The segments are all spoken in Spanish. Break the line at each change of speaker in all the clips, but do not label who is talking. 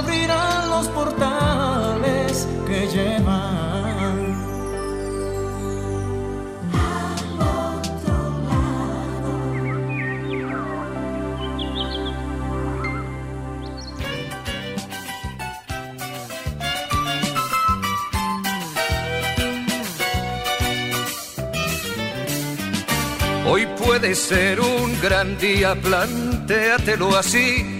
Abrirán los portales que llevan
Hoy puede ser un gran día, plantéatelo así.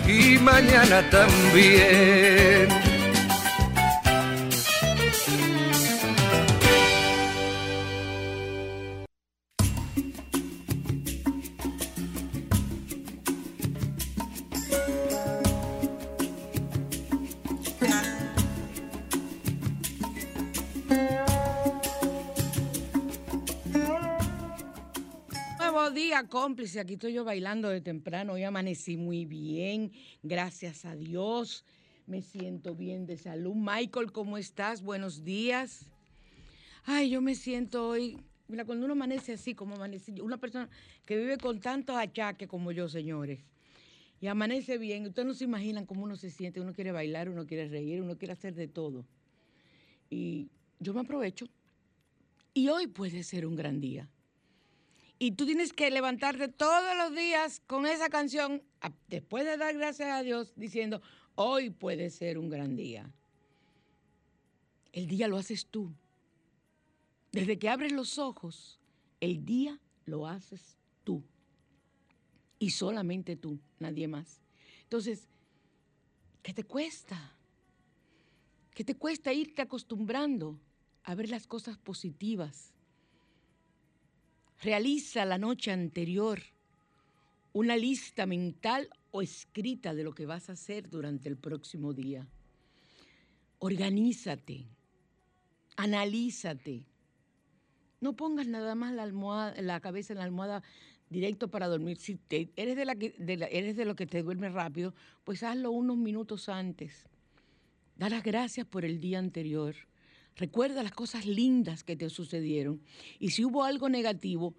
y mañana también.
Cómplice, aquí estoy yo bailando de temprano, hoy amanecí muy bien, gracias a Dios, me siento bien de salud. Michael, ¿cómo estás? Buenos días. Ay, yo me siento hoy, mira, cuando uno amanece así como amanece, una persona que vive con tantos achaques como yo, señores, y amanece bien, ustedes no se imaginan cómo uno se siente, uno quiere bailar, uno quiere reír, uno quiere hacer de todo. Y yo me aprovecho. Y hoy puede ser un gran día y tú tienes que levantarte todos los días con esa canción, después de dar gracias a Dios, diciendo, hoy puede ser un gran día. El día lo haces tú. Desde que abres los ojos, el día lo haces tú. Y solamente tú, nadie más. Entonces, ¿qué te cuesta? ¿Qué te cuesta irte acostumbrando a ver las cosas positivas. Realiza la noche anterior una lista mental o escrita de lo que vas a hacer durante el próximo día. Organízate, analízate. No pongas nada más la, almohada, la cabeza en la almohada directo para dormir. Si eres, de la que, eres de lo que te duerme rápido, pues hazlo unos minutos antes. Da las gracias por el día anterior. Recuerda las cosas lindas que te sucedieron. Y si hubo algo negativo,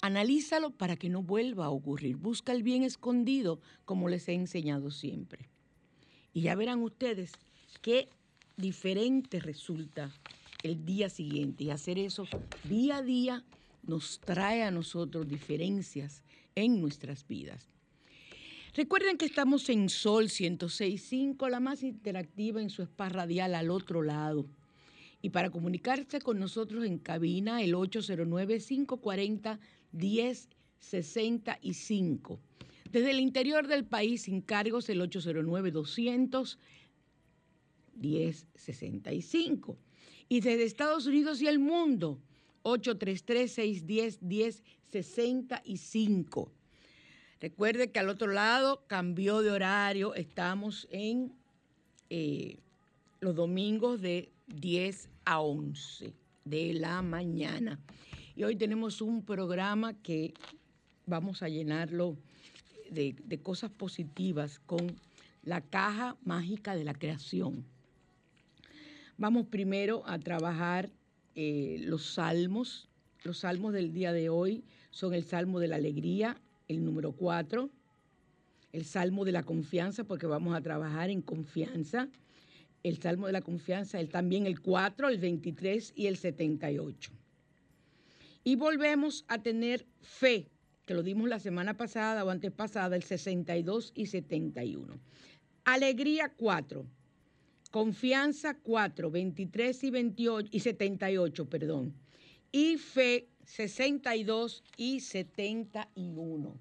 analízalo para que no vuelva a ocurrir. Busca el bien escondido, como les he enseñado siempre. Y ya verán ustedes qué diferente resulta el día siguiente. Y hacer eso día a día nos trae a nosotros diferencias en nuestras vidas. Recuerden que estamos en Sol 106.5, la más interactiva en su spa radial al otro lado. Y para comunicarse con nosotros en cabina, el 809-540-1065. Desde el interior del país, sin cargos, el 809-200-1065. Y desde Estados Unidos y el mundo, 833-610-1065. Recuerde que al otro lado cambió de horario, estamos en eh, los domingos de 10 a 11 de la mañana. Y hoy tenemos un programa que vamos a llenarlo de, cosas positivas con la caja mágica de la creación. Vamos primero a trabajar eh, los salmos. Los salmos del día de hoy son el salmo de la alegría, el número 4, el Salmo de la Confianza, porque vamos a trabajar en confianza, el Salmo de la Confianza, el, también el 4, el 23 y el 78. Y volvemos a tener fe, que lo dimos la semana pasada o antes pasada, el 62 y 71. Alegría 4, confianza 4, 23 y 28 y 78, perdón. Y fe 62 y 71.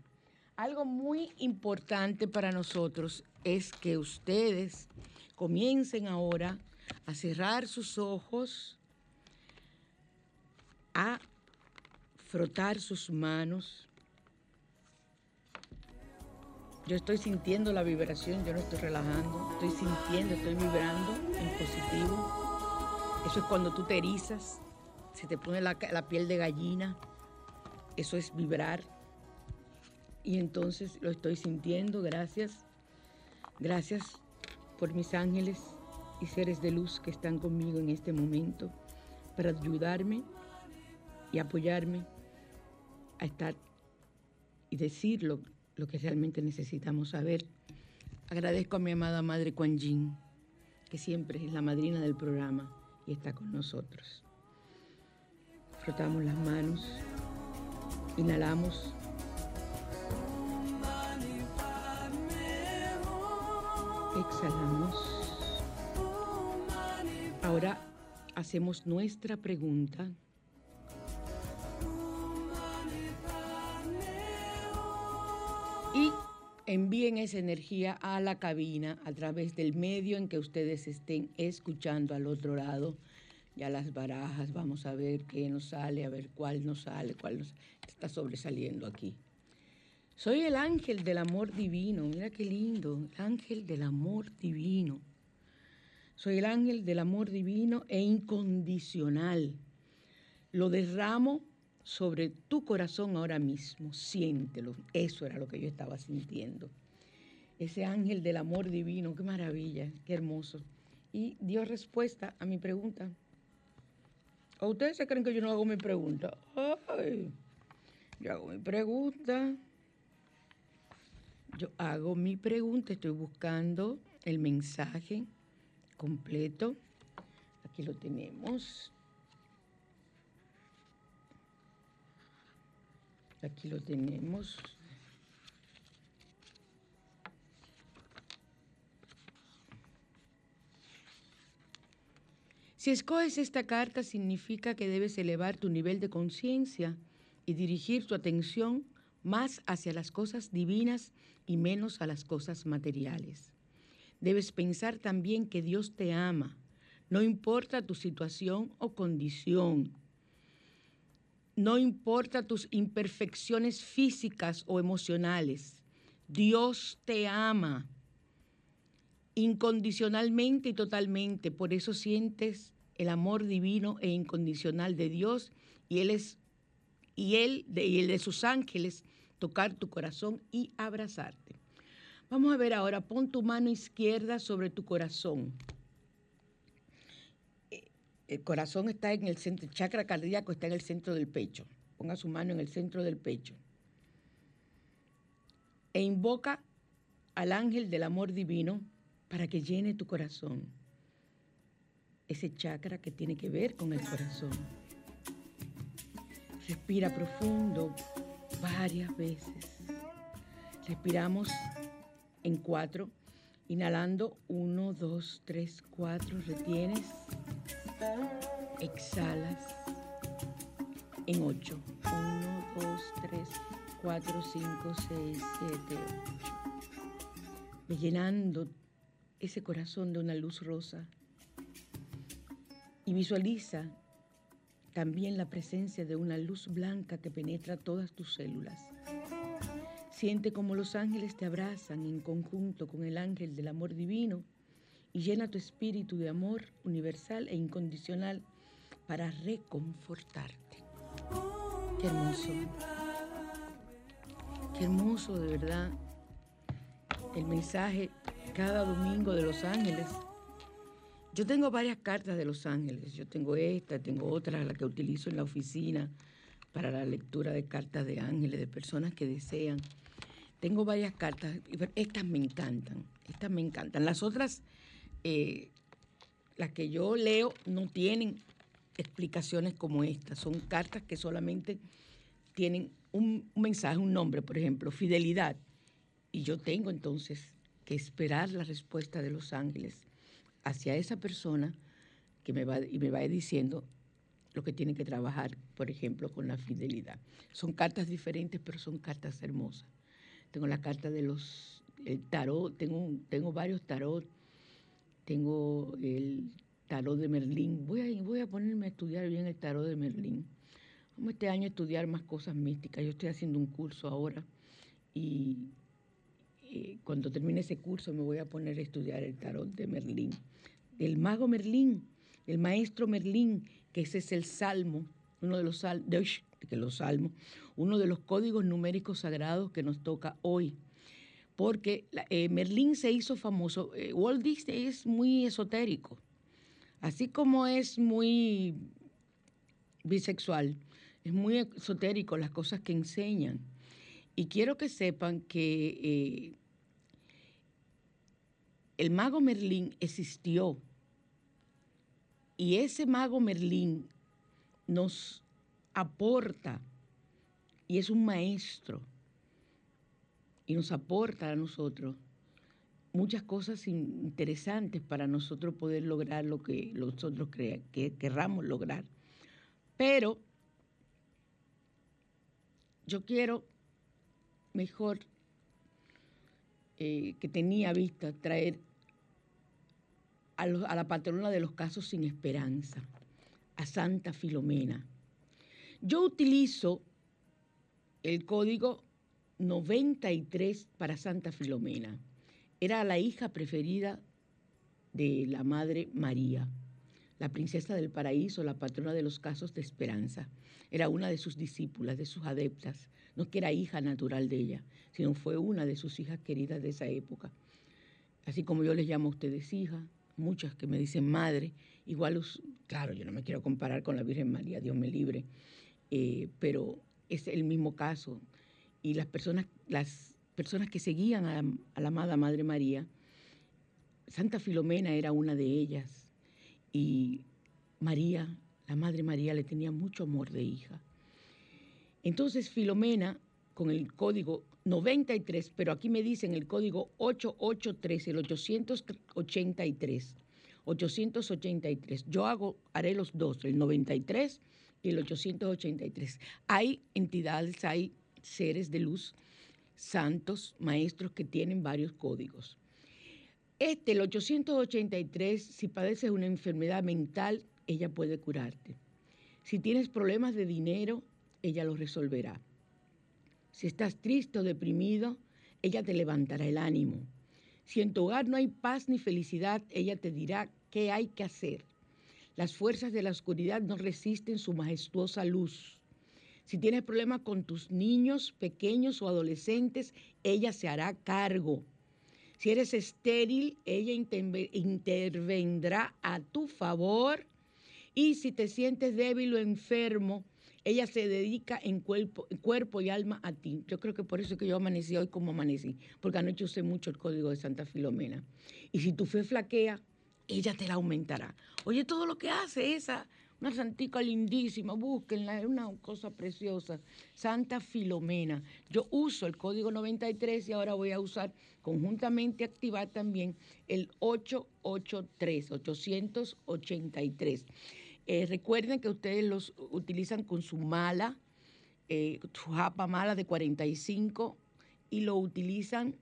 Algo muy importante para nosotros es que ustedes comiencen ahora a cerrar sus ojos, a frotar sus manos. Yo estoy sintiendo la vibración, yo no estoy relajando, estoy sintiendo, estoy vibrando en positivo. Eso es cuando tú te erizas, se te pone la, piel de gallina, eso es vibrar. Y entonces lo estoy sintiendo, gracias. Gracias por mis ángeles y seres de luz que están conmigo en este momento para ayudarme y apoyarme a estar y decir lo, que realmente necesitamos saber. Agradezco a mi amada Madre Kuan que siempre es la madrina del programa y está con nosotros. Frotamos las manos, inhalamos. Exhalamos. Ahora hacemos nuestra pregunta. Y envíen esa energía a la cabina a través del medio en que ustedes estén escuchando al otro lado ya las barajas, vamos a ver qué nos sale, a ver cuál nos sale, cuál nos está sobresaliendo aquí. Soy el ángel del amor divino, mira qué lindo, el ángel del amor divino. Soy el ángel del amor divino e incondicional. Lo derramo sobre tu corazón ahora mismo, siéntelo. Eso era lo que yo estaba sintiendo. Ese ángel del amor divino, qué maravilla, qué hermoso. Y dio respuesta a mi pregunta. ¿O ustedes se creen que yo no hago mi pregunta? Ay, yo hago mi pregunta. Yo hago mi pregunta, estoy buscando el mensaje completo. Aquí lo tenemos. Aquí lo tenemos. Si escoges esta carta significa que debes elevar tu nivel de conciencia y dirigir tu atención más hacia las cosas divinas y menos a las cosas materiales. Debes pensar también que Dios te ama, No importa tu situación o condición. No importa tus imperfecciones físicas o emocionales. Dios te ama incondicionalmente y totalmente. Por eso sientes el amor divino e incondicional de Dios y Él es y él y el de sus ángeles tocar tu corazón y abrazarte. Vamos a ver ahora, pon tu mano izquierda sobre tu corazón. Eh, el corazón está en el centro, el chakra cardíaco está en el centro del pecho. Ponga su mano en el centro del pecho. E invoca al ángel del amor divino para que llene tu corazón. Ese chakra que tiene que ver con el corazón. Respira profundo varias veces. Respiramos en cuatro. Inhalando, uno, dos, tres, cuatro. Retienes. Exhalas en ocho. Uno, dos, tres, cuatro, cinco, seis, siete, ocho. Llenando ese corazón de una luz rosa. Y visualiza también la presencia de una luz blanca que penetra todas tus células. Siente como los ángeles te abrazan en conjunto con el ángel del amor divino y llena tu espíritu de amor universal e incondicional para reconfortarte. Qué hermoso. Qué hermoso de verdad el mensaje cada domingo de los ángeles. Yo tengo varias cartas de los ángeles. Yo tengo esta, tengo otra, la que utilizo en la oficina para la lectura de cartas de ángeles, de personas que desean tengo varias cartas, estas me encantan, estas me encantan. Las otras, eh, las que yo leo, no tienen explicaciones como estas. Son cartas que solamente tienen un, mensaje, un nombre, por ejemplo, fidelidad. Y yo tengo entonces que esperar la respuesta de los ángeles hacia esa persona que me va, y me va diciendo lo que tiene que trabajar, por ejemplo, con la fidelidad. Son cartas diferentes, pero son cartas hermosas tengo la carta de los el tarot, tengo, tengo varios tarot, tengo el tarot de Merlín. Voy a, voy a ponerme a estudiar bien el tarot de Merlín. Vamos este año a estudiar más cosas místicas. Yo estoy haciendo un curso ahora y eh, cuando termine ese curso me voy a poner a estudiar el tarot de Merlín. Del mago Merlín, el maestro Merlín, que ese es el salmo, uno de los, salmos, que los salmos, uno de los códigos numéricos sagrados que nos toca hoy. Porque eh, Merlín se hizo famoso. Eh, Walt Disney es muy esotérico, así como es muy bisexual, es muy esotérico las cosas que enseñan. Y quiero que sepan que eh, el mago Merlín existió. Y ese mago Merlín nos aporta y es un maestro y nos aporta a nosotros muchas cosas interesantes para nosotros poder lograr lo que nosotros que querramos lograr. Pero yo quiero mejor eh, que tenía vista traer a, a la patrona de los casos sin esperanza, a Santa Filomena. Yo utilizo el código 93 para Santa Filomena. Era la hija preferida de la Madre María, la princesa del paraíso, la patrona de los casos de esperanza. Era una de sus discípulas, de sus adeptas. No que era hija natural de ella, sino fue una de sus hijas queridas de esa época. Así como yo les llamo a ustedes hija, muchas que me dicen madre, igual, claro, yo no me quiero comparar con la Virgen María, Dios me libre, eh, pero es el mismo caso. Y las personas, las personas que seguían a, a la amada Madre María, Santa Filomena era una de ellas. Y María, la Madre María, le tenía mucho amor de hija. Entonces Filomena, con el código 93, pero aquí me dicen el código 883, el 883, 883. Yo hago, haré los dos, el 93 y el 883. Hay entidades, hay seres de luz, santos, maestros que tienen varios códigos. Este, el 883, si padeces una enfermedad mental, ella puede curarte. Si tienes problemas de dinero, ella los resolverá. Si estás triste o deprimido, ella te levantará el ánimo. Si en tu hogar no hay paz ni felicidad, ella te dirá qué hay que hacer. Las fuerzas de la oscuridad no resisten su majestuosa luz. Si tienes problemas con tus niños pequeños o adolescentes, ella se hará cargo. Si eres estéril, ella intervendrá a tu favor. Y si te sientes débil o enfermo, ella se dedica en cuerpo, cuerpo y alma a ti. Yo creo que por eso que yo amanecí hoy como amanecí, porque anoche usé mucho el código de Santa Filomena. Y si tu fe flaquea, ella te la aumentará. Oye, todo lo que hace esa, una santica lindísima, búsquenla, es una cosa preciosa. Santa Filomena. Yo uso el código 93 y ahora voy a usar conjuntamente activar también el 883, 883. Eh, recuerden que ustedes los utilizan con su mala, eh, su japa mala de 45 y lo utilizan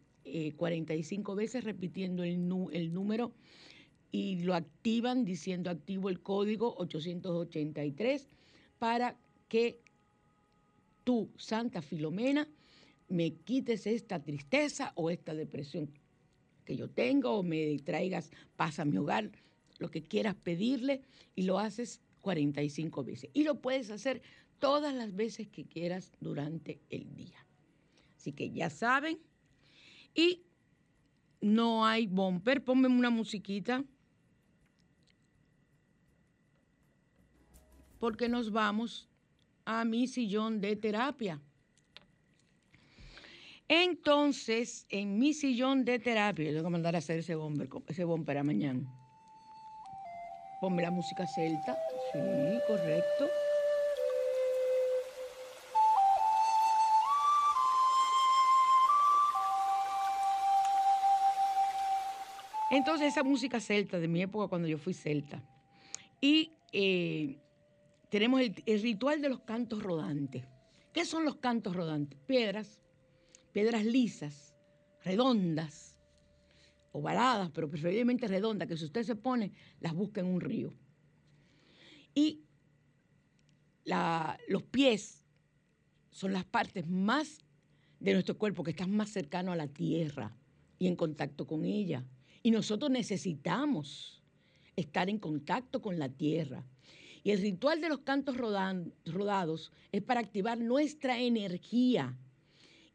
45 eh, veces repitiendo el, el número y lo activan diciendo activo el código 883 para que tú, Santa Filomena, me quites esta tristeza o esta depresión que yo tengo o me traigas paz a mi hogar, lo que quieras pedirle y lo haces 45 veces. Y lo puedes hacer todas las veces que quieras durante el día. Así que ya saben. Y no hay bumper. Ponme una musiquita. Porque nos vamos a mi sillón de terapia. Entonces, en mi sillón de terapia, yo tengo que mandar a hacer ese bomber, ese bomber a mañana. Ponme la música celta. Sí, correcto. Entonces esa música celta de mi época cuando yo fui celta. Y eh, tenemos el, ritual de los cantos rodantes. ¿Qué son los cantos rodantes? Piedras, piedras lisas, redondas, ovaladas, pero preferiblemente redondas, que si usted se pone, las busca en un río. Y los pies son las partes más de nuestro cuerpo que están más cercanos a la tierra y en contacto con ella. Y nosotros necesitamos estar en contacto con la tierra. Y el ritual de los cantos rodados es para activar nuestra energía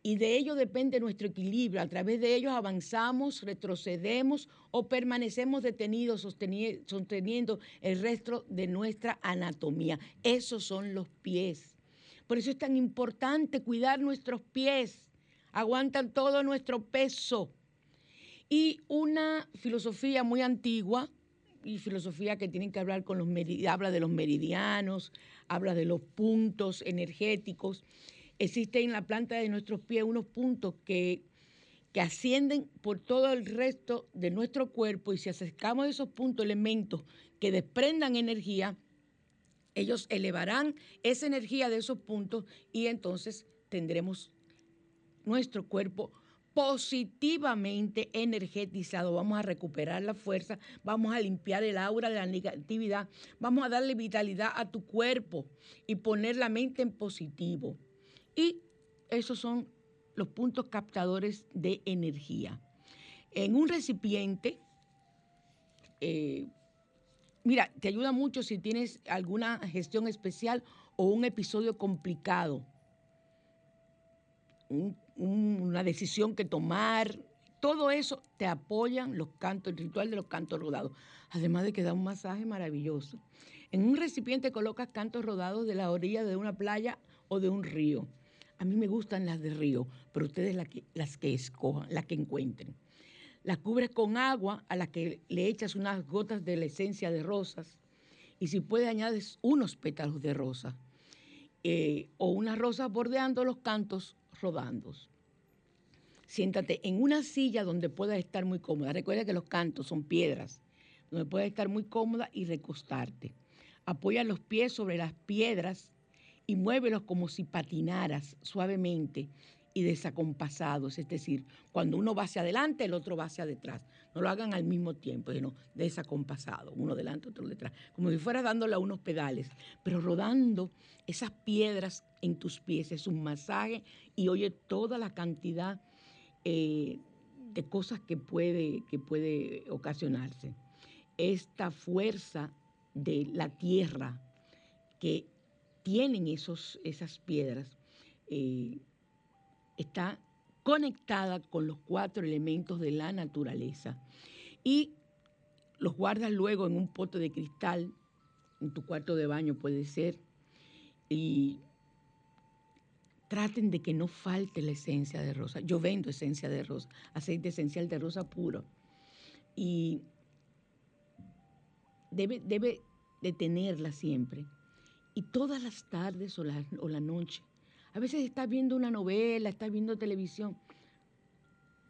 y de ello depende nuestro equilibrio. A través de ellos avanzamos, retrocedemos o permanecemos detenidos sosteniendo el resto de nuestra anatomía. Esos son los pies. Por eso es tan importante cuidar nuestros pies. Aguantan todo nuestro peso. Y una filosofía muy antigua, y filosofía que tiene que hablar con los habla de los meridianos, habla de los puntos energéticos. Existen en la planta de nuestros pies unos puntos que, que ascienden por todo el resto de nuestro cuerpo y si acercamos esos puntos elementos que desprendan energía, ellos elevarán esa energía de esos puntos y entonces tendremos nuestro cuerpo positivamente energetizado. Vamos a recuperar la fuerza, vamos a limpiar el aura de la negatividad, vamos a darle vitalidad a tu cuerpo y poner la mente en positivo. Y esos son los puntos captadores de energía. En un recipiente, eh, mira, te ayuda mucho si tienes alguna gestión especial o un episodio complicado, una decisión que tomar, todo eso te apoyan los cantos, el ritual de los cantos rodados, además de que da un masaje maravilloso. En un recipiente colocas cantos rodados de la orilla de una playa o de un río. A mí me gustan las de río, pero ustedes las que escojan, las que encuentren. Las cubres con agua a la que le echas unas gotas de la esencia de rosas y si puede añades unos pétalos de rosa eh, o unas rosas bordeando los cantos rodando. Siéntate en una silla donde puedas estar muy cómoda. Recuerda que los cantos son piedras, donde puedas estar muy cómoda y recostarte. Apoya los pies sobre las piedras y muévelos como si patinaras suavemente y desacompasados, es decir, cuando uno va hacia adelante, el otro va hacia detrás. No lo hagan al mismo tiempo, sino desacompasado, uno delante, otro detrás, como si fueras dándole unos pedales, pero rodando esas piedras en tus pies. Es un masaje y oye toda la cantidad eh, de cosas que puede, que puede ocasionarse. Esta fuerza de la tierra que tienen esos, esas piedras eh, está conectada con los cuatro elementos de la naturaleza y los guardas luego en un pote de cristal, en tu cuarto de baño puede ser, y traten de que no falte la esencia de rosa. Yo vendo esencia de rosa, aceite esencial de rosa puro. Y debe, debe de tenerla siempre. Y todas las tardes o la, o la noche a veces estás viendo una novela, estás viendo televisión.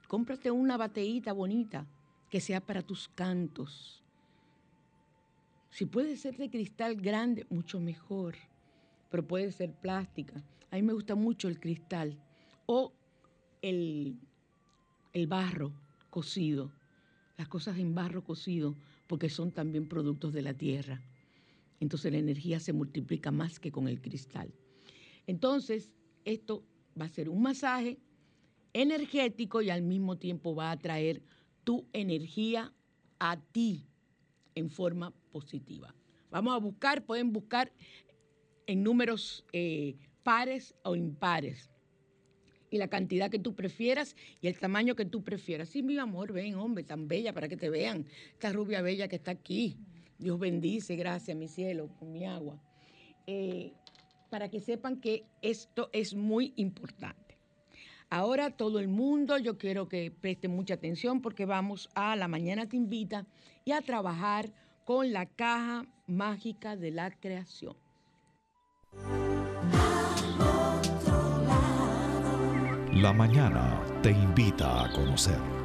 Cómprate una bateíta bonita que sea para tus cantos. Si puede ser de cristal grande, mucho mejor, pero puede ser plástica. A mí me gusta mucho el cristal o el, el barro cocido, las cosas en barro cocido, porque son también productos de la tierra. Entonces la energía se multiplica más que con el cristal. Entonces, esto va a ser un masaje energético y al mismo tiempo va a traer tu energía a ti en forma positiva. Vamos a buscar, pueden buscar en números eh, pares o impares y la cantidad que tú prefieras y el tamaño que tú prefieras. Sí, mi amor, ven, hombre, tan bella para que te vean. Esta rubia bella que está aquí. Dios bendice, gracias, mi cielo, con mi agua. Eh, para que sepan que esto es muy importante. Ahora todo el mundo, yo quiero que presten mucha atención porque vamos a La Mañana Te Invita y a trabajar con la caja mágica de la creación.
La mañana te invita a conocer.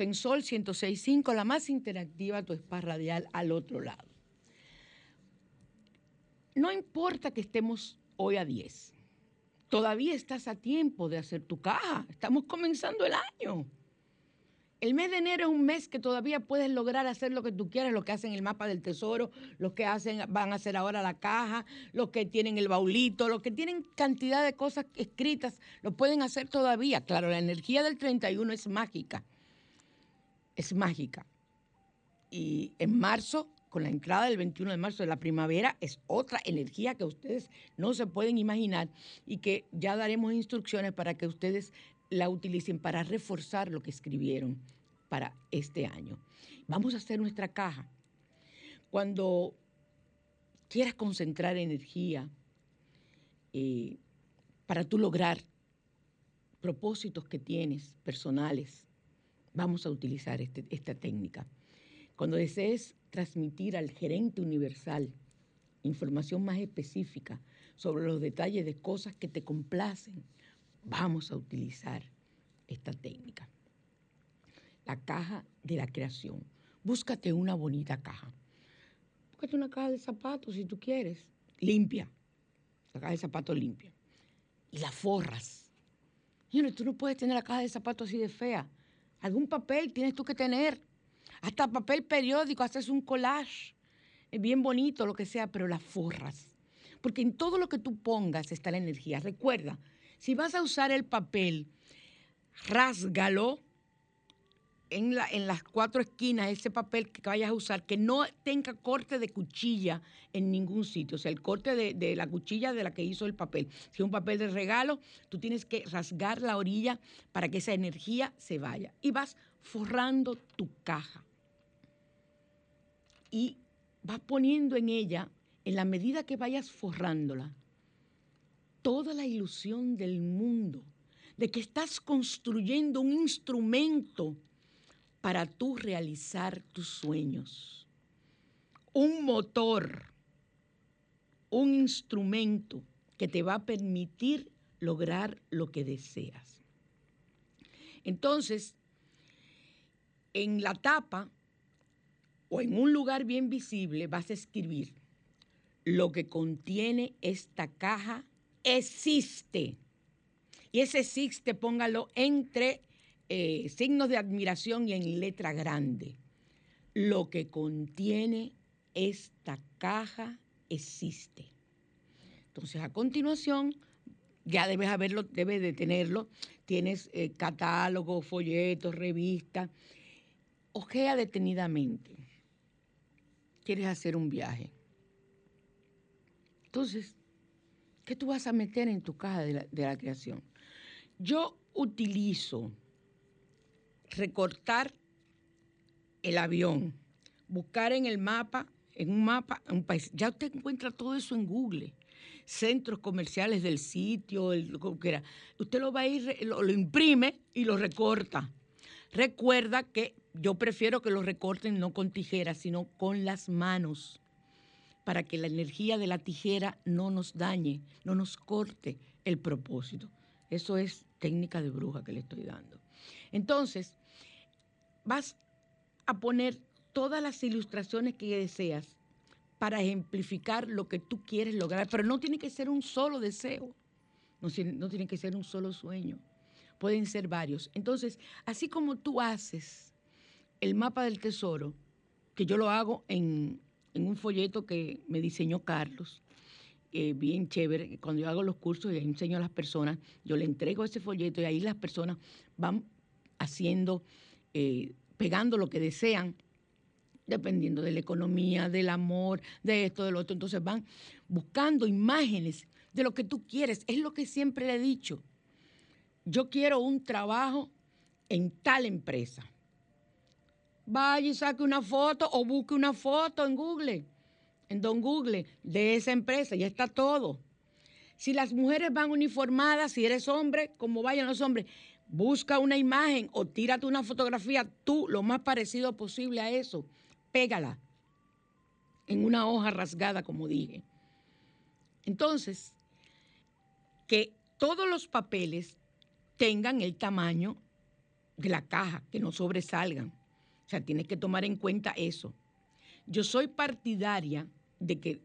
En Sol 106.5, la más interactiva, tu spa radial al otro lado. No importa que estemos hoy a 10, todavía estás a tiempo de hacer tu caja. Estamos comenzando el año. El mes de enero es un mes que todavía puedes lograr hacer lo que tú quieras, lo que hacen el mapa del tesoro, los que hacen, van a hacer ahora la caja, los que tienen el baulito, los que tienen cantidad de cosas escritas, lo pueden hacer todavía. Claro, la energía del 31 es mágica es mágica. Y en marzo, con la entrada del 21 de marzo de la primavera, es otra energía que ustedes no se pueden imaginar y que ya daremos instrucciones para que ustedes la utilicen para reforzar lo que escribieron para este año. Vamos a hacer nuestra caja. Cuando quieras concentrar energía eh, para tú lograr propósitos que tienes personales, vamos a utilizar este, esta técnica. Cuando desees transmitir al gerente universal información más específica sobre los detalles de cosas que te complacen, vamos a utilizar esta técnica. La caja de la creación. Búscate una bonita caja. Búscate una caja de zapatos si tú quieres, limpia. La caja de zapatos limpia. Y la forras. Señores, tú no puedes tener la caja de zapatos así de fea. Algún papel tienes tú que tener. Hasta papel periódico, haces un collage. Es bien bonito, lo que sea, pero las forras. Porque en todo lo que tú pongas está la energía. Recuerda, si vas a usar el papel, rásgalo en, las cuatro esquinas ese papel que vayas a usar, que no tenga corte de cuchilla en ningún sitio, o sea, el corte de, la cuchilla de la que hizo el papel. Si es un papel de regalo, tú tienes que rasgar la orilla para que esa energía se vaya. Y vas forrando tu caja. Y vas poniendo en ella, en la medida que vayas forrándola, toda la ilusión del mundo, de que estás construyendo un instrumento para tú realizar tus sueños. Un motor, un instrumento que te va a permitir lograr lo que deseas. Entonces, en la tapa o en un lugar bien visible vas a escribir, lo que contiene esta caja existe. Y ese existe, póngalo entre eh, signos de admiración y en letra grande. Lo que contiene esta caja existe. Entonces, a continuación, ya debes haberlo, debes de tenerlo. Tienes eh, catálogo, folletos, revistas. Ojea detenidamente. Quieres hacer un viaje. Entonces, ¿qué tú vas a meter en tu caja de la, de la creación? Yo utilizo recortar el avión, buscar en el mapa, en un mapa, un país. Ya usted encuentra todo eso en Google. Centros comerciales del sitio, el, lo que era. Usted lo va a ir, lo, lo imprime y lo recorta. Recuerda que yo prefiero que lo recorten no con tijeras, sino con las manos, para que la energía de la tijera no nos dañe, no nos corte el propósito. Eso es técnica de bruja que le estoy dando. Entonces, vas a poner todas las ilustraciones que deseas para ejemplificar lo que tú quieres lograr, pero no tiene que ser un solo deseo, no, tiene que ser un solo sueño, pueden ser varios. Entonces, así como tú haces el mapa del tesoro, que yo lo hago en, en un folleto que me diseñó Carlos, eh, bien chévere, cuando yo hago los cursos y enseño a las personas, yo le entrego ese folleto y ahí las personas van haciendo, eh, pegando lo que desean, dependiendo de la economía, del amor, de esto, de lo otro. Entonces van buscando imágenes de lo que tú quieres. Es lo que siempre le he dicho. Yo quiero un trabajo en tal empresa. Vaya y saque una foto o busque una foto en Google, en Don Google, de esa empresa. Ya está todo. Si las mujeres van uniformadas, si eres hombre, como vayan los hombres, busca una imagen o tírate una fotografía tú lo más parecido posible a eso. Pégala en una hoja rasgada, como dije. Entonces, que todos los papeles tengan el tamaño de la caja, que no sobresalgan. O sea, tienes que tomar en cuenta eso. Yo soy partidaria de que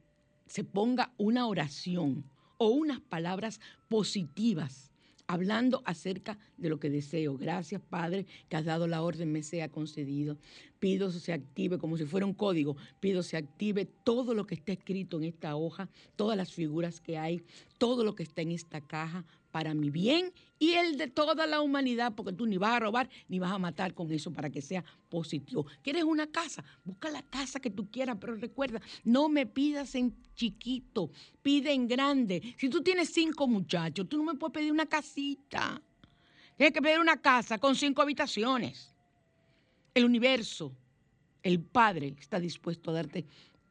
se ponga una oración o unas palabras positivas hablando acerca de lo que deseo. Gracias, Padre, que has dado la orden, me sea concedido. Pido se active como si fuera un código. Pido se active todo lo que está escrito en esta hoja, todas las figuras que hay, todo lo que está en esta caja para mi bien y el de toda la humanidad, porque tú ni vas a robar ni vas a matar con eso para que sea positivo. ¿Quieres una casa? Busca la casa que tú quieras, pero recuerda, no me pidas en chiquito, pide en grande. Si tú tienes cinco muchachos, tú no me puedes pedir una casita. Tienes que pedir una casa con cinco habitaciones. El universo, el Padre está dispuesto a darte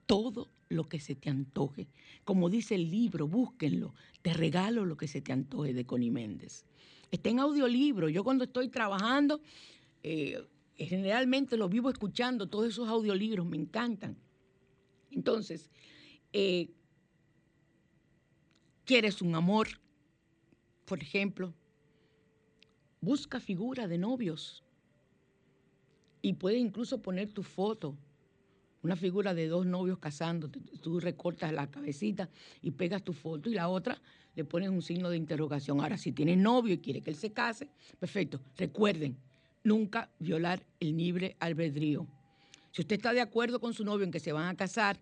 todo lo que se te antoje. Como dice el libro, búsquenlo. Te regalo lo que se te antoje de Connie Méndez. Está en audiolibro. Yo cuando estoy trabajando, eh, generalmente lo vivo escuchando, todos esos audiolibros me encantan. Entonces, eh, ¿quieres un amor? Por ejemplo, busca figura de novios y puedes incluso poner tu foto una figura de dos novios casando, tú recortas la cabecita y pegas tu foto y la otra le pones un signo de interrogación. Ahora, si tienes novio y quiere que él se case, perfecto. Recuerden, nunca violar el libre albedrío. Si usted está de acuerdo con su novio en que se van a casar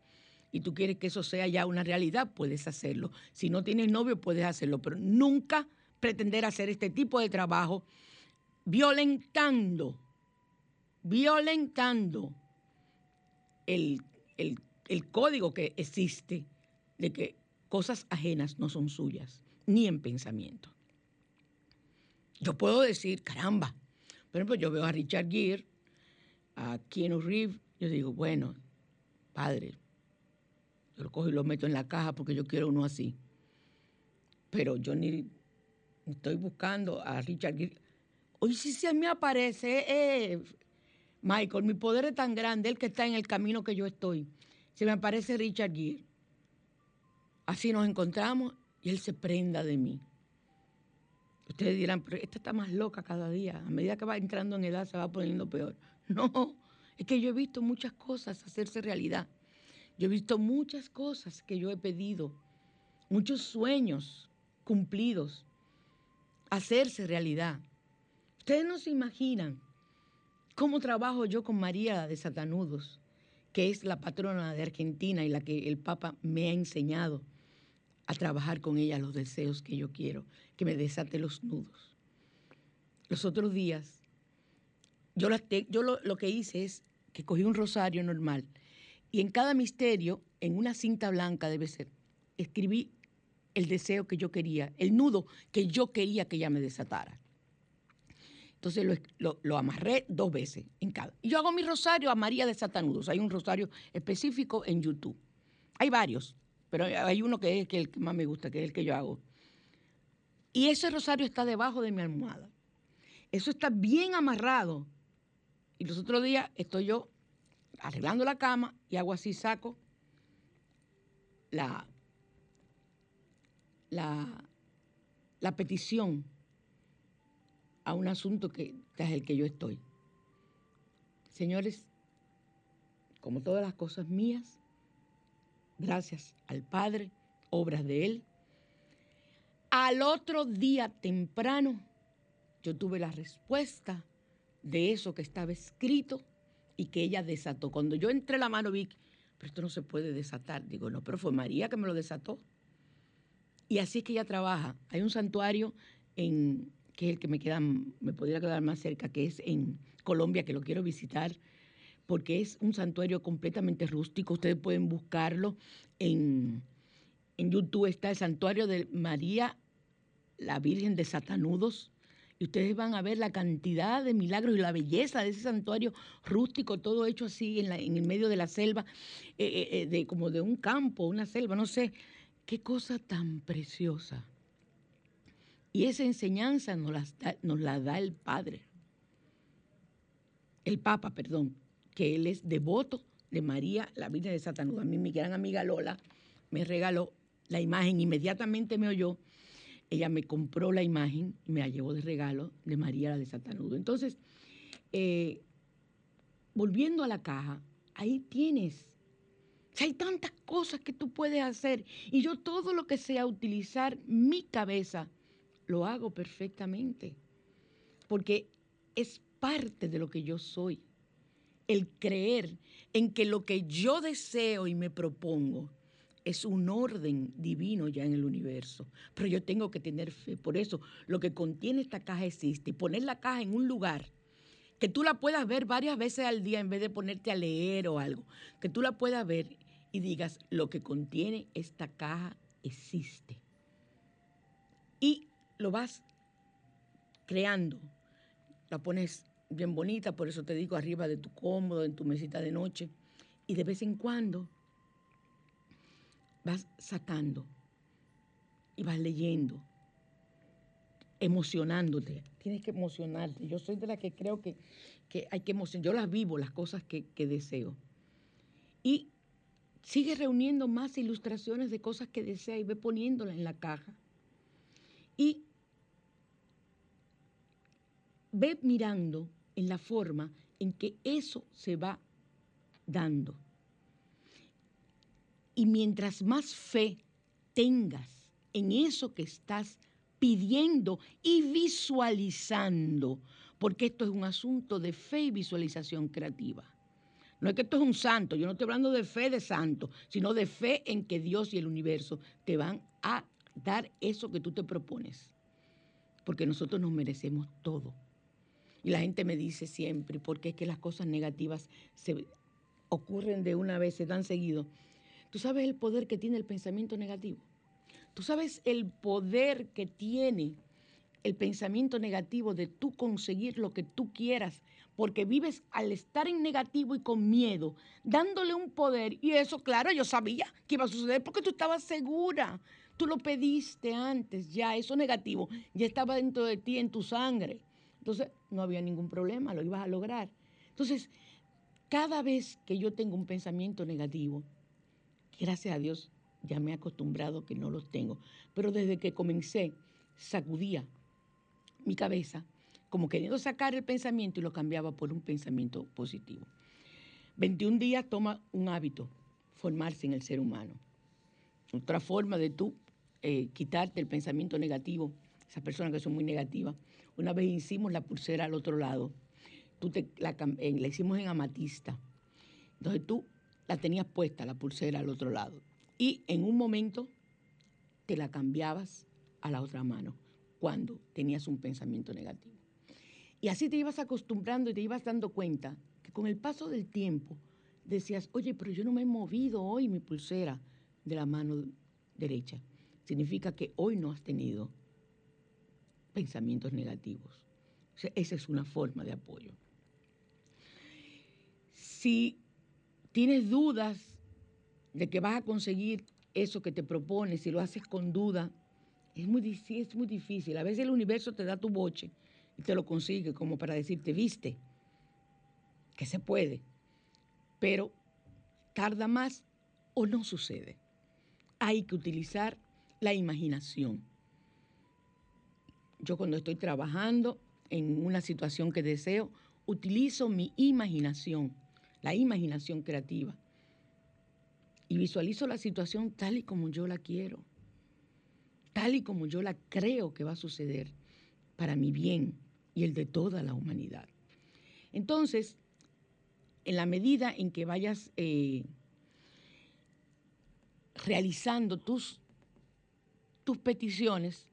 y tú quieres que eso sea ya una realidad, puedes hacerlo. Si no tienes novio, puedes hacerlo, pero nunca pretender hacer este tipo de trabajo violentando, violentando el, código que existe de que cosas ajenas no son suyas, ni en pensamiento. Yo puedo decir, caramba, por ejemplo, yo veo a Richard Gere, a Keanu Reeves, yo digo, bueno, padre, yo lo cojo y lo meto en la caja porque yo quiero uno así. Pero yo ni estoy buscando a Richard Gere. Hoy sí se me aparece eh, Michael, mi poder es tan grande, el que está en el camino que yo estoy. Se me aparece Richard Gere. Así nos encontramos y él se prenda de mí. Ustedes dirán, pero esta está más loca cada día. A medida que va entrando en edad se va poniendo peor. No, es que yo he visto muchas cosas hacerse realidad. Yo he visto muchas cosas que yo he pedido, muchos sueños cumplidos, hacerse realidad. Ustedes no se imaginan cómo trabajo yo con María de Satanudos, que es la patrona de Argentina y la que el Papa me ha enseñado a trabajar con ella los deseos que yo quiero, que me desate los nudos. Los otros días, yo, lo que hice es que cogí un rosario normal y en cada misterio, en una cinta blanca debe ser, escribí el deseo que yo quería, el nudo que yo quería que ella me desatara. Entonces lo, amarré dos veces en cada. Y yo hago mi rosario a María de Satanudos. Hay un rosario específico en YouTube. Hay varios, pero hay uno que es el que más me gusta, que es el que yo hago. Y ese rosario está debajo de mi almohada. Eso está bien amarrado. Y los otros días estoy yo arreglando la cama y hago así, saco la, la, la petición a un asunto que, es el que yo estoy. Señores, como todas las cosas mías, gracias al Padre, obras de Él, al otro día temprano yo tuve la respuesta de eso que estaba escrito y que ella desató. Cuando yo entré la mano vi, pero esto no se puede desatar. Digo, no, pero fue María que me lo desató. Y así es que ella trabaja. Hay un santuario en, que es el que me queda, me podría quedar más cerca, que es en Colombia, que lo quiero visitar, porque es un santuario completamente rústico. Ustedes pueden buscarlo en, en YouTube. Está el santuario de María, la Virgen de Satanudos y ustedes van a ver la cantidad de milagros y la belleza de ese santuario rústico, todo hecho así en, en el medio de la selva, eh, eh, eh, de, como de un campo, una selva, no sé. Qué cosa tan preciosa. Y esa enseñanza nos la, nos la da el Padre, el Papa, perdón, que él es devoto de María, la Virgen de Satanuda. A mí mi gran amiga Lola me regaló la imagen, inmediatamente me oyó ella me compró la imagen y me la llevó de regalo de María la de Satanudo. Entonces, eh, volviendo a la caja, ahí tienes. hay tantas cosas que tú puedes hacer. Y yo todo lo que sea utilizar mi cabeza, lo hago perfectamente. Porque es parte de lo que yo soy. El creer en que lo que yo deseo y me propongo es un orden divino ya en el universo. Pero yo tengo que tener fe. Por eso lo que contiene esta caja existe. Y poner la caja en un lugar que tú la puedas ver varias veces al día en vez de ponerte a leer o algo. Que tú la puedas ver y digas, lo que contiene esta caja existe. Y lo vas creando. La pones bien bonita, por eso te digo, arriba de tu cómodo, en tu mesita de noche. Y de vez en cuando vas sacando y vas leyendo, emocionándote. Tienes que emocionarte. Yo soy de la que creo que, hay que emocionar. Yo las vivo, las cosas que, que deseo. Y sigue reuniendo más ilustraciones de cosas que desea y ve poniéndolas en la caja. Y ve mirando en la forma en que eso se va dando. Y mientras más fe tengas en eso que estás pidiendo y visualizando, porque esto es un asunto de fe y visualización creativa. No es que esto es un santo, yo no estoy hablando de fe de santo, sino de fe en que Dios y el universo te van a dar eso que tú te propones. Porque nosotros nos merecemos todo. Y la gente me dice siempre, porque es que las cosas negativas se ocurren de una vez, se dan seguido. ¿Tú sabes el poder que tiene el pensamiento negativo? ¿Tú sabes el poder que tiene el pensamiento negativo de tú conseguir lo que tú quieras? Porque vives al estar en negativo y con miedo, dándole un poder. Y eso, claro, yo sabía que iba a suceder porque tú estabas segura. Tú lo pediste antes, ya eso negativo, ya estaba dentro de ti, en tu sangre. Entonces, no había ningún problema, lo ibas a lograr. Entonces, cada vez que yo tengo un pensamiento negativo, Gracias a Dios ya me he acostumbrado que no los tengo. Pero desde que comencé, sacudía mi cabeza como queriendo sacar el pensamiento y lo cambiaba por un pensamiento positivo. 21 días toma un hábito. formarse en el ser humano. Otra forma de tú eh, quitarte el pensamiento negativo, esas personas que son muy negativas. Una vez hicimos la pulsera al otro lado, tú te, la, la hicimos en amatista. Entonces tú la tenías puesta, la pulsera al otro lado. Y en un momento te la cambiabas a la otra mano cuando tenías un pensamiento negativo. Y así te ibas acostumbrando y te ibas dando cuenta que con el paso del tiempo decías, oye, pero yo no me he movido hoy mi pulsera de la mano derecha. Significa que hoy no has tenido pensamientos negativos. esa es una forma de apoyo. Si tienes dudas de que vas a conseguir eso que te propones, si lo haces con duda, es muy, es muy difícil. A veces el universo te da tu boche y te lo consigue como para decirte, viste, que se puede, pero tarda más o no sucede. Hay que utilizar la imaginación. Yo cuando estoy trabajando en una situación que deseo, utilizo mi imaginación, la imaginación creativa, y visualizo la situación tal y como yo la quiero, tal y como yo la creo que va a suceder para mi bien y el de toda la humanidad. Entonces, en la medida en que vayas eh, realizando tus, tus peticiones,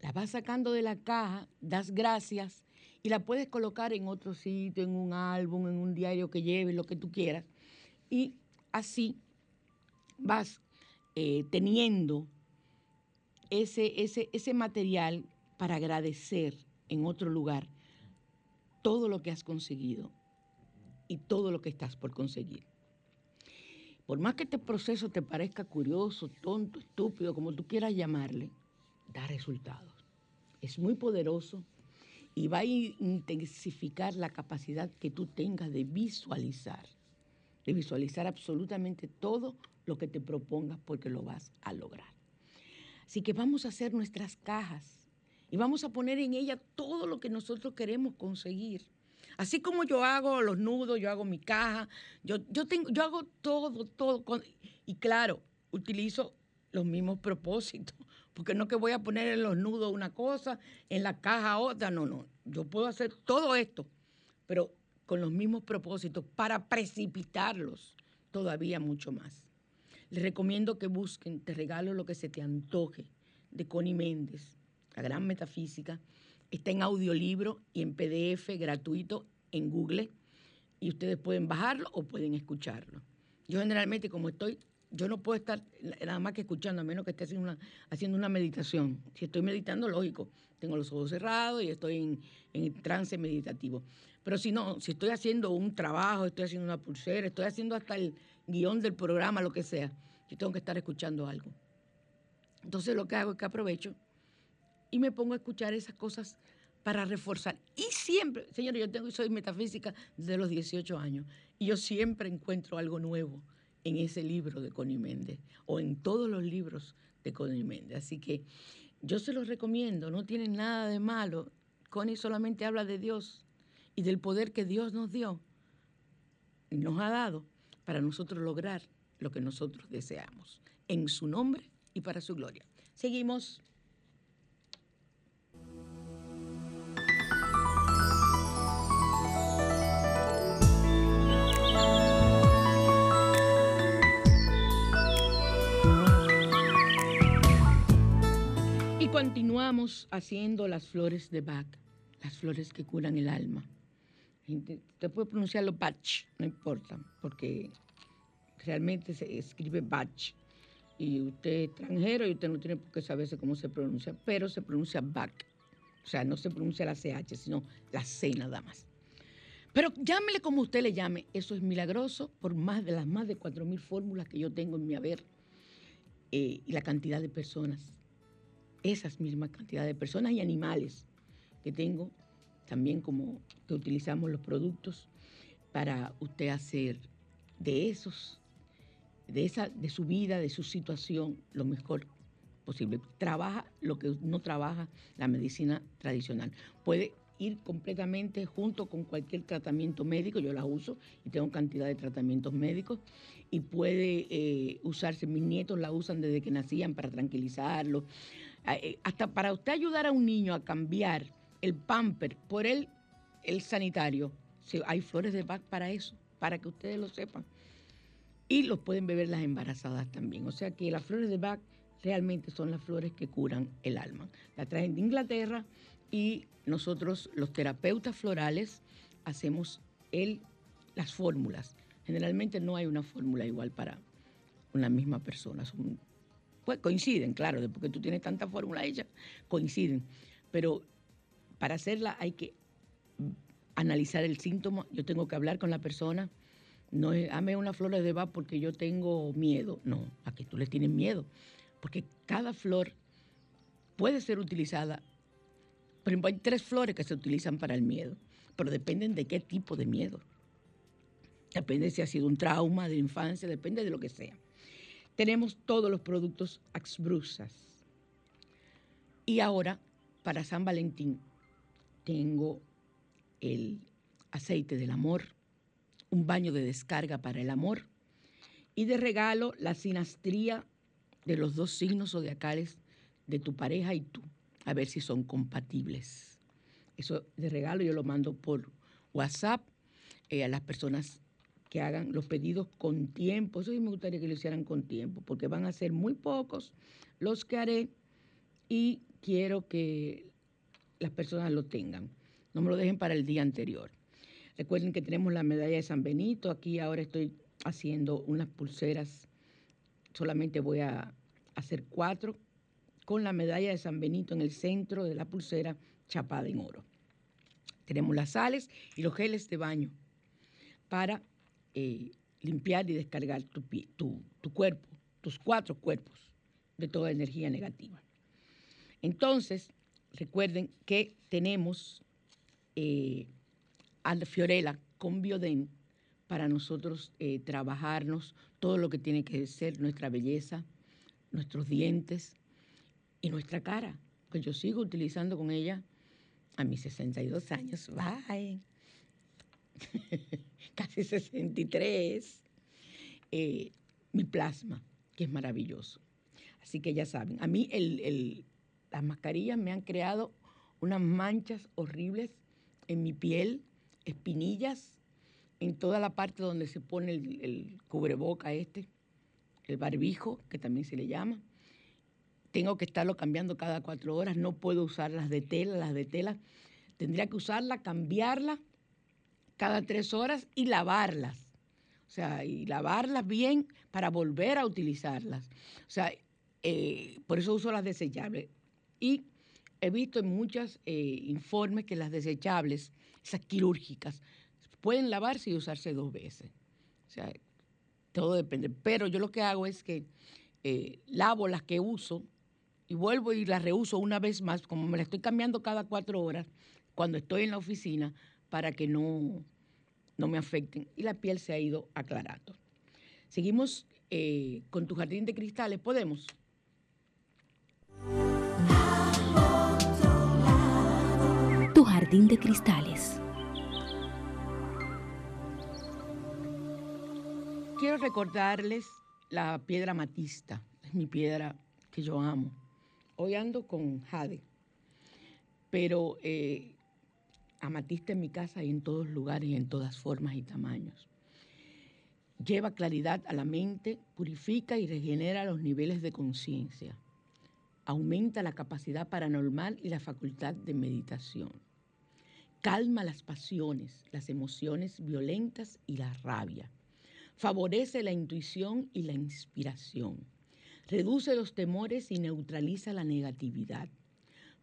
las vas sacando de la caja, das gracias y la puedes colocar en otro sitio, en un álbum, en un diario que lleves, lo que tú quieras. Y así vas eh, teniendo ese, ese, ese material para agradecer en otro lugar todo lo que has conseguido y todo lo que estás por conseguir. Por más que este proceso te parezca curioso, tonto, estúpido, como tú quieras llamarle, da resultados. Es muy poderoso y va a intensificar la capacidad que tú tengas de visualizar, de visualizar absolutamente todo lo que te propongas porque lo vas a lograr. Así que vamos a hacer nuestras cajas y vamos a poner en ellas todo lo que nosotros queremos conseguir. Así como yo hago los nudos, yo hago mi caja, yo, yo, tengo, yo hago todo, todo. y claro, utilizo los mismos propósitos, porque no que voy a poner en los nudos una cosa, en la caja otra, no, no. Yo puedo hacer todo esto, pero con los mismos propósitos para precipitarlos todavía mucho más. Les recomiendo que busquen Te regalo lo que se te antoje de Connie Méndez, la gran metafísica. Está en audiolibro y en PDF gratuito en Google y ustedes pueden bajarlo o pueden escucharlo. Yo generalmente como estoy, yo no puedo estar nada más que escuchando, a menos que esté haciendo una, haciendo una meditación. Si estoy meditando, lógico, tengo los ojos cerrados y estoy en, trance meditativo. Pero si no, si estoy haciendo un trabajo, estoy haciendo una pulsera, estoy haciendo hasta el, guion del programa, lo que sea, yo tengo que estar escuchando algo. Entonces lo que hago es que aprovecho y me pongo a escuchar esas cosas para reforzar. Y siempre, señores, yo tengo, soy metafísica desde los 18 años y yo siempre encuentro algo nuevo en ese libro de Connie Méndez o en todos los libros de Connie Méndez. Así que yo se los recomiendo, no tienen nada de malo. Connie solamente habla de Dios y del poder que Dios nos dio, nos ha dado para nosotros lograr lo que nosotros deseamos, en su nombre y para su gloria. Seguimos. Continuamos haciendo las flores de Bach, las flores que curan el alma. Usted puede pronunciarlo Bach, no importa, porque realmente se escribe Bach. Y usted es extranjero y usted no tiene por qué saberse cómo se pronuncia, pero se pronuncia Bach. O sea, no se pronuncia la CH, sino la C nada más. Pero llámele como usted le llame, eso es milagroso por más de las más de 4.000 fórmulas que yo tengo en mi haber eh, y la cantidad de personas, esas mismas cantidades de personas y animales que tengo también como que utilizamos los productos para usted hacer de esos, de esa, de su vida, de su situación, lo mejor posible. Trabaja lo que no trabaja la medicina tradicional. Puede ir completamente junto con cualquier tratamiento médico. Yo las uso y tengo cantidad de tratamientos médicos y puede eh, usarse. Mis nietos la usan desde que nacían para tranquilizarlos. Ah, eh, hasta para usted ayudar a un niño a cambiar el pamper por el, el sanitario, hay flores de Bach para eso, para que ustedes lo sepan. Y los pueden beber las embarazadas también. O sea que las flores de Bach realmente son las flores que curan el alma. La traen de Inglaterra y nosotros, los terapeutas florales, hacemos el, las fórmulas. Generalmente no hay una fórmula igual para una misma persona. pues coinciden, claro, porque tú tienes tanta fórmula hecha, coinciden. Pero para hacerla hay que analizar el síntoma. Yo tengo que hablar con la persona. No es, dame una flor de Bach porque yo tengo miedo. No, a que tú le tienes miedo porque cada flor puede ser utilizada. Por ejemplo, hay tres flores que se utilizan para el miedo, pero dependen de qué tipo de miedo. Depende si ha sido un trauma de infancia, depende de lo que sea. Tenemos todos los productos Axbrusas. Y ahora, para San Valentín, tengo el aceite del amor, un baño de descarga para el amor y de regalo la sinastría de los dos signos zodiacales de tu pareja y tú, a ver si son compatibles. Eso de regalo yo lo mando por WhatsApp eh, a las personas que hagan los pedidos con tiempo. Eso sí me gustaría que lo hicieran con tiempo, porque van a ser muy pocos los que haré y quiero que las personas lo tengan. No me lo dejen para el día anterior. Recuerden que tenemos la medalla de San Benito. Aquí ahora estoy haciendo unas pulseras solamente voy a hacer cuatro con la medalla de San Benito en el centro de la pulsera chapada en oro. Tenemos las sales y los geles de baño para eh, limpiar y descargar tu, cuerpo, tus cuatro cuerpos de toda energía negativa. Entonces, recuerden que tenemos eh, a la Fiorella con Bioden para nosotros eh, trabajarnos todo lo que tiene que ser nuestra belleza, nuestros dientes y nuestra cara. Pues yo sigo utilizando con ella a mis 62 años, bye, casi 63, eh, mi plasma, que es maravilloso. Así que ya saben, a mí las mascarillas me han creado unas manchas horribles en mi piel, espinillas, en toda la parte donde se pone el, cubreboca este, el barbijo, que también se le llama. Tengo que estarlo cambiando cada cuatro horas, no puedo usar las de tela, las de tela. Tendría que usarla, cambiarla cada tres horas y lavarlas. O sea, y lavarlas bien para volver a utilizarlas. O sea, eh, por eso uso las desechables. Y he visto en muchos eh, informes que las desechables, esas quirúrgicas, pueden lavarse y usarse dos veces. O sea, todo depende. Pero yo lo que hago es que eh, lavo las que uso y vuelvo y las reuso una vez más, como me las estoy cambiando cada cuatro horas cuando estoy en la oficina para que no, no me afecten. Y la piel se ha ido aclarando. Seguimos eh, con tu jardín de cristales. ¿Podemos?
Tu jardín de cristales.
quiero recordarles la piedra amatista, es mi piedra que yo amo. Hoy ando con jade, pero eh, amatista en mi casa y en todos lugares y en todas formas y tamaños. Lleva claridad a la mente, purifica y regenera los niveles de conciencia. Aumenta la capacidad paranormal y la facultad de meditación. Calma las pasiones, las emociones violentas y la rabia favorece la intuición y la inspiración, reduce los temores y neutraliza la negatividad,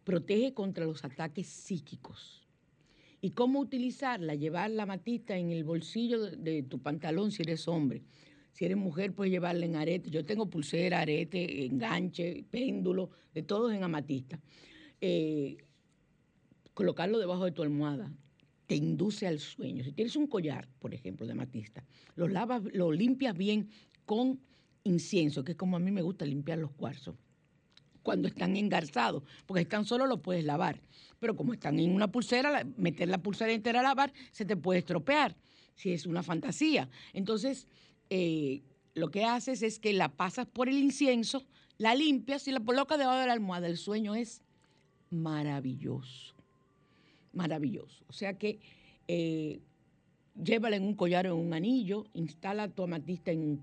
protege contra los ataques psíquicos. ¿Y cómo utilizarla? Llevar la matita en el bolsillo de tu pantalón si eres hombre. Si eres mujer, puedes llevarla en arete. Yo tengo pulsera, arete, enganche, péndulo, de todos en amatista. Eh, colocarlo debajo de tu almohada te induce al sueño. Si tienes un collar, por ejemplo, de amatista, lo lavas, lo limpias bien con incienso, que es como a mí me gusta limpiar los cuarzos. cuando están engarzados, porque están solo lo puedes lavar. Pero como están en una pulsera, meter la pulsera entera a lavar se te puede estropear, si es una fantasía. Entonces, eh, lo que haces es que la pasas por el incienso, la limpias y la colocas debajo de la almohada. El sueño es maravilloso, maravilloso. O sea que eh, llévala en un collar o en un anillo, instala tu amatista en,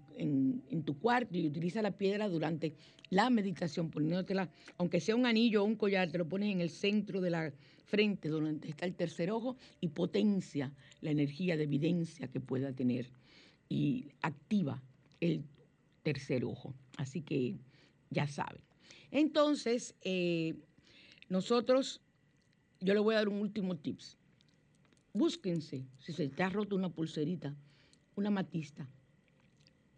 tu cuarto y utiliza la piedra durante la meditación, poniéndotela, aunque sea un anillo o un collar, te lo pones en el centro de la frente, donde está el tercer ojo, y potencia la energía de evidencia que pueda tener y activa el tercer ojo. Así que ya saben. Entonces, eh, nosotros, yo le voy a dar un último tips búsquense, si se te ha roto una pulserita, una matista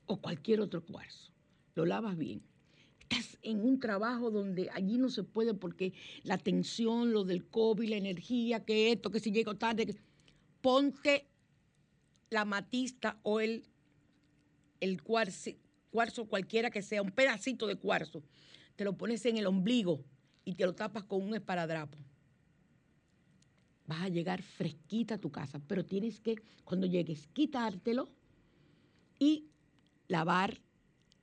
o cualquier otro cuarzo, lo lavas bien. Estás en un trabajo donde allí no se puede porque la tensión, lo del COVID, la energía, que esto, que si llego tarde, ponte la matista o el, el cuarzo, cuarzo cualquiera que sea, un pedacito de cuarzo, te lo pones en el ombligo y te lo tapas con un esparadrapo vas a llegar fresquita a tu casa, pero tienes que, cuando llegues, quitártelo y lavar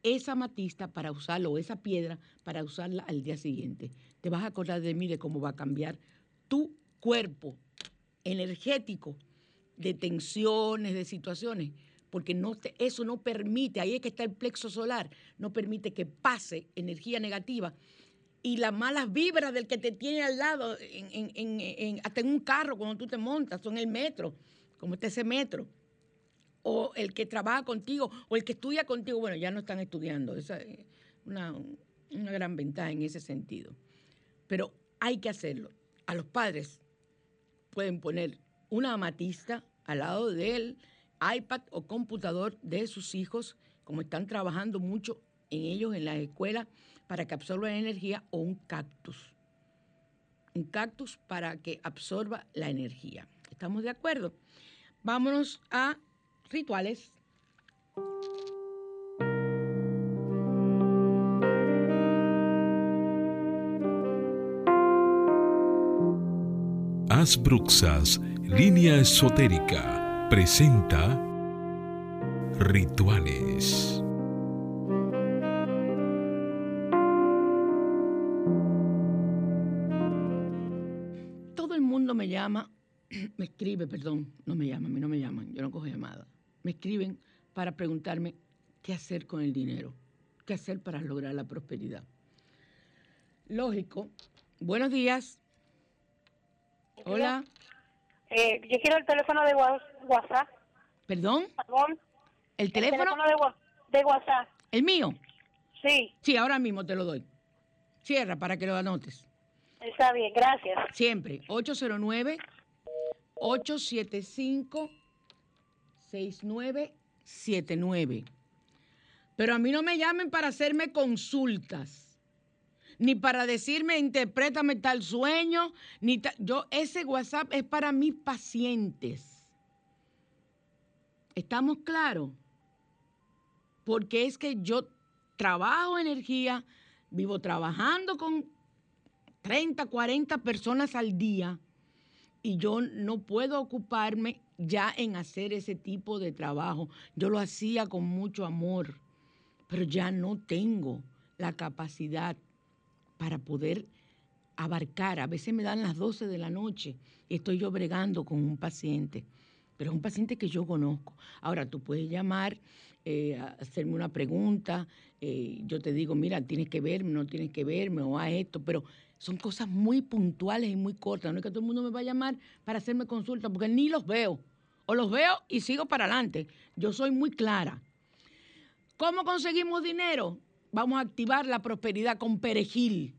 esa matista para usarlo, o esa piedra para usarla al día siguiente. Te vas a acordar de mí de cómo va a cambiar tu cuerpo energético de tensiones, de situaciones, porque eso no permite, ahí es que está el plexo solar, no permite que pase energía negativa y las malas vibras del que te tiene al lado, hasta en un carro cuando tú te montas, en el metro, como está ese metro, o el que trabaja contigo, o el que estudia contigo, bueno, ya no están estudiando, esa es una, una gran ventaja en ese sentido. Pero hay que hacerlo. A los padres pueden poner una amatista al lado del iPad o computador de sus hijos, como están trabajando mucho en ellos en las escuelas para que absorba la energía o un cactus. Un cactus para que absorba la energía. ¿Estamos de acuerdo? Vámonos a rituales.
Asbruxas, línea esotérica, presenta Rituales.
Escribe, perdón, no me llaman, a mí no me llaman, yo no cojo llamadas. Me escriben para preguntarme qué hacer con el dinero, qué hacer para lograr la prosperidad. Lógico. Buenos días. Hola.
Eh, yo quiero el teléfono de WhatsApp.
¿Perdón? ¿El teléfono?
El teléfono de, de WhatsApp.
¿El mío?
Sí.
Sí, ahora mismo te lo doy. Cierra para que lo anotes.
Está bien, gracias.
Siempre. 809 875 6979. Pero a mí no me llamen para hacerme consultas, ni para decirme interprétame tal sueño, ni yo ese WhatsApp es para mis pacientes. ¿Estamos claros? Porque es que yo trabajo energía, vivo trabajando con 30, 40 personas al día y yo no puedo ocuparme ya en hacer ese tipo de trabajo. Yo lo hacía con mucho amor, pero ya no tengo la capacidad para poder abarcar. A veces me dan las 12 de la noche y estoy yo bregando con un paciente, pero es un paciente que yo conozco. Ahora, tú puedes llamar, eh, hacerme una pregunta, eh, yo te digo, mira, tienes que verme, no tienes que verme, o a esto, pero son cosas muy puntuales y muy cortas. No es que todo el mundo me va a llamar para hacerme consulta, porque ni los veo. O los veo y sigo para adelante. Yo soy muy clara. ¿Cómo conseguimos dinero? Vamos a activar la prosperidad con perejil.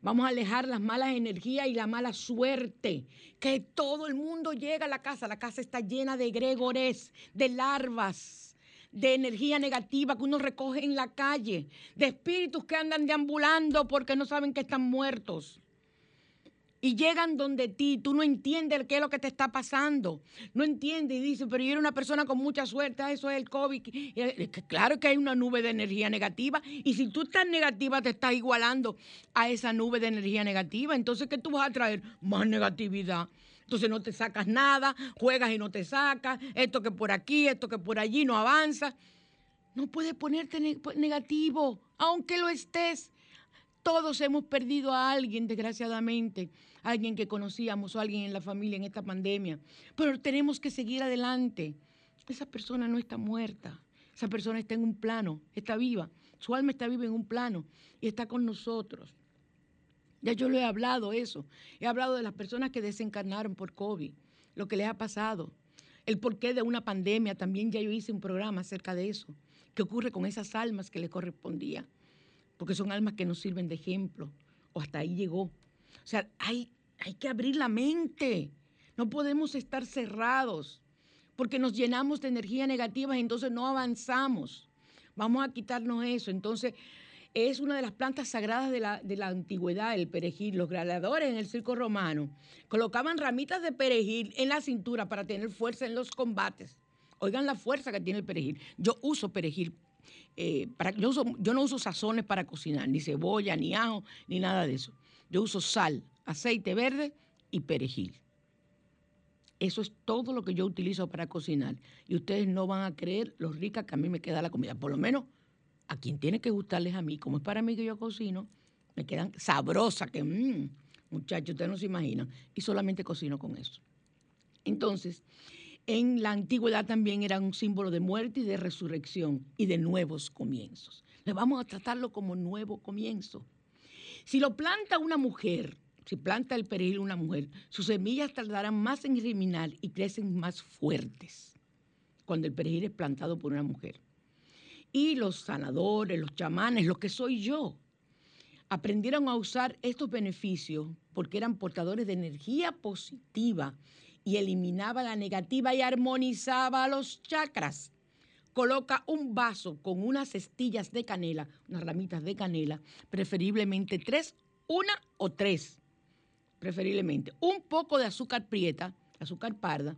Vamos a alejar las malas energías y la mala suerte. Que todo el mundo llega a la casa. La casa está llena de gregores, de larvas de energía negativa que uno recoge en la calle, de espíritus que andan deambulando porque no saben que están muertos. y llegan donde ti, tú no entiendes qué es lo que te está pasando, no entiendes y dices, pero yo era una persona con mucha suerte, ah, eso es el COVID. claro que hay una nube de energía negativa y si tú estás negativa te estás igualando a esa nube de energía negativa, entonces ¿qué tú vas a traer? Más negatividad. Entonces no te sacas nada, juegas y no te sacas, esto que por aquí, esto que por allí, no avanza. No puedes ponerte negativo, aunque lo estés. Todos hemos perdido a alguien, desgraciadamente, alguien que conocíamos o alguien en la familia en esta pandemia. Pero tenemos que seguir adelante. Esa persona no está muerta. Esa persona está en un plano, está viva. Su alma está viva en un plano y está con nosotros. Ya yo lo he hablado eso. He hablado de las personas que desencarnaron por COVID, lo que les ha pasado. El porqué de una pandemia, también ya yo hice un programa acerca de eso. ¿Qué ocurre con esas almas que le correspondían? porque son almas que nos sirven de ejemplo, o hasta ahí llegó. O sea, hay, hay que abrir la mente, no podemos estar cerrados, porque nos llenamos de energía negativa y entonces no avanzamos. Vamos a quitarnos eso. Entonces, es una de las plantas sagradas de la, de la antigüedad, el perejil. Los gladiadores en el circo romano colocaban ramitas de perejil en la cintura para tener fuerza en los combates. Oigan la fuerza que tiene el perejil. Yo uso perejil eh, para, yo, yo no uso sazones para cocinar, ni cebolla, ni ajo, ni nada de eso. Yo uso sal, aceite verde y perejil. Eso es todo lo que yo utilizo para cocinar. Y ustedes no van a creer lo rica que a mí me queda la comida. Por lo menos a quien tiene que gustarles a mí, como es para mí que yo cocino, me quedan sabrosas, que mmm, muchachos, ustedes no se imaginan. Y solamente cocino con eso. Entonces, en la antigüedad también era un símbolo de muerte y de resurrección y de nuevos comienzos. Le vamos a tratarlo como nuevo comienzo. Si lo planta una mujer, si planta el perejil una mujer, sus semillas tardarán más en germinar y crecen más fuertes cuando el perejil es plantado por una mujer. Y los sanadores, los chamanes, lo que soy yo, aprendieron a usar estos beneficios porque eran portadores de energía positiva y eliminaba la negativa y armonizaba los chakras. Coloca un vaso con unas cestillas de canela, unas ramitas de canela, preferiblemente tres, una o tres, preferiblemente. Un poco de azúcar prieta, azúcar parda,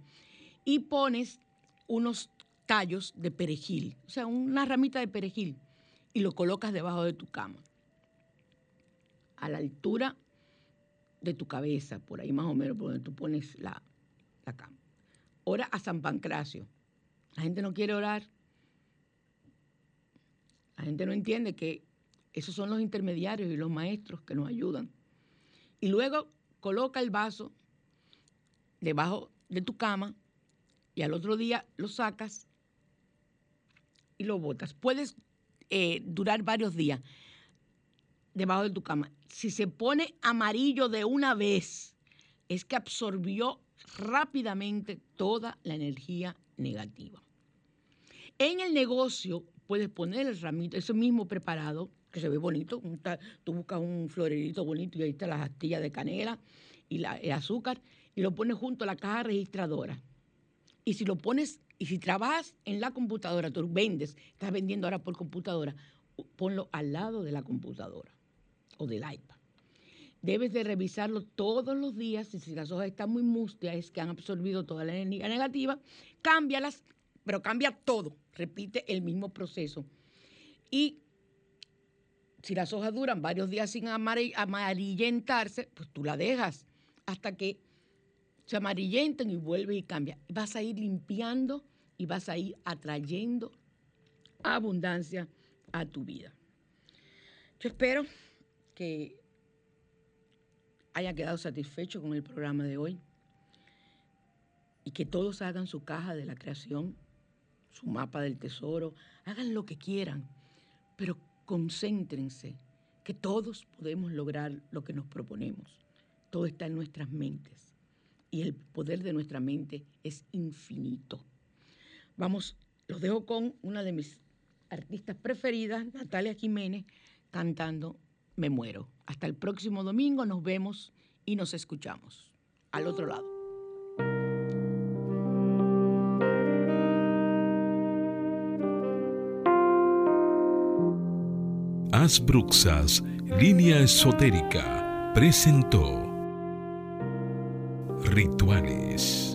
y pones unos tallos de perejil, o sea, una ramita de perejil, y lo colocas debajo de tu cama, a la altura de tu cabeza, por ahí más o menos, por donde tú pones la, acá. Ora a San Pancracio. La gente no quiere orar. La gente no entiende que esos son los intermediarios y los maestros que nos ayudan. Y luego coloca el vaso debajo de tu cama y al otro día lo sacas y lo botas. Puedes eh, durar varios días debajo de tu cama. Si se pone amarillo de una vez, es que absorbió rápidamente toda la energía negativa. En el negocio puedes poner el ramito, eso mismo preparado, que se ve bonito, tú buscas un florerito bonito y ahí está las astillas de canela y el azúcar y lo pones junto a la caja registradora. Y si lo pones, y si trabajas en la computadora, tú vendes, estás vendiendo ahora por computadora, ponlo al lado de la computadora o del iPad. Debes de revisarlo todos los días y si las hojas están muy mustias, es que han absorbido toda la energía negativa, cámbialas, pero cambia todo, repite el mismo proceso. Y si las hojas duran varios días sin amarillentarse, pues tú la dejas hasta que se amarillenten y vuelve y cambia. Vas a ir limpiando y vas a ir atrayendo abundancia a tu vida. Yo espero que haya quedado satisfecho con el programa de hoy y que todos hagan su caja de la creación, su mapa del tesoro, hagan lo que quieran, pero concéntrense, que todos podemos lograr lo que nos proponemos. Todo está en nuestras mentes y el poder de nuestra mente es infinito. Vamos, los dejo con una de mis artistas preferidas, Natalia Jiménez, cantando me muero. Hasta el próximo domingo nos vemos y nos escuchamos. Al otro lado.
Asbruxas, línea esotérica, presentó. Rituales.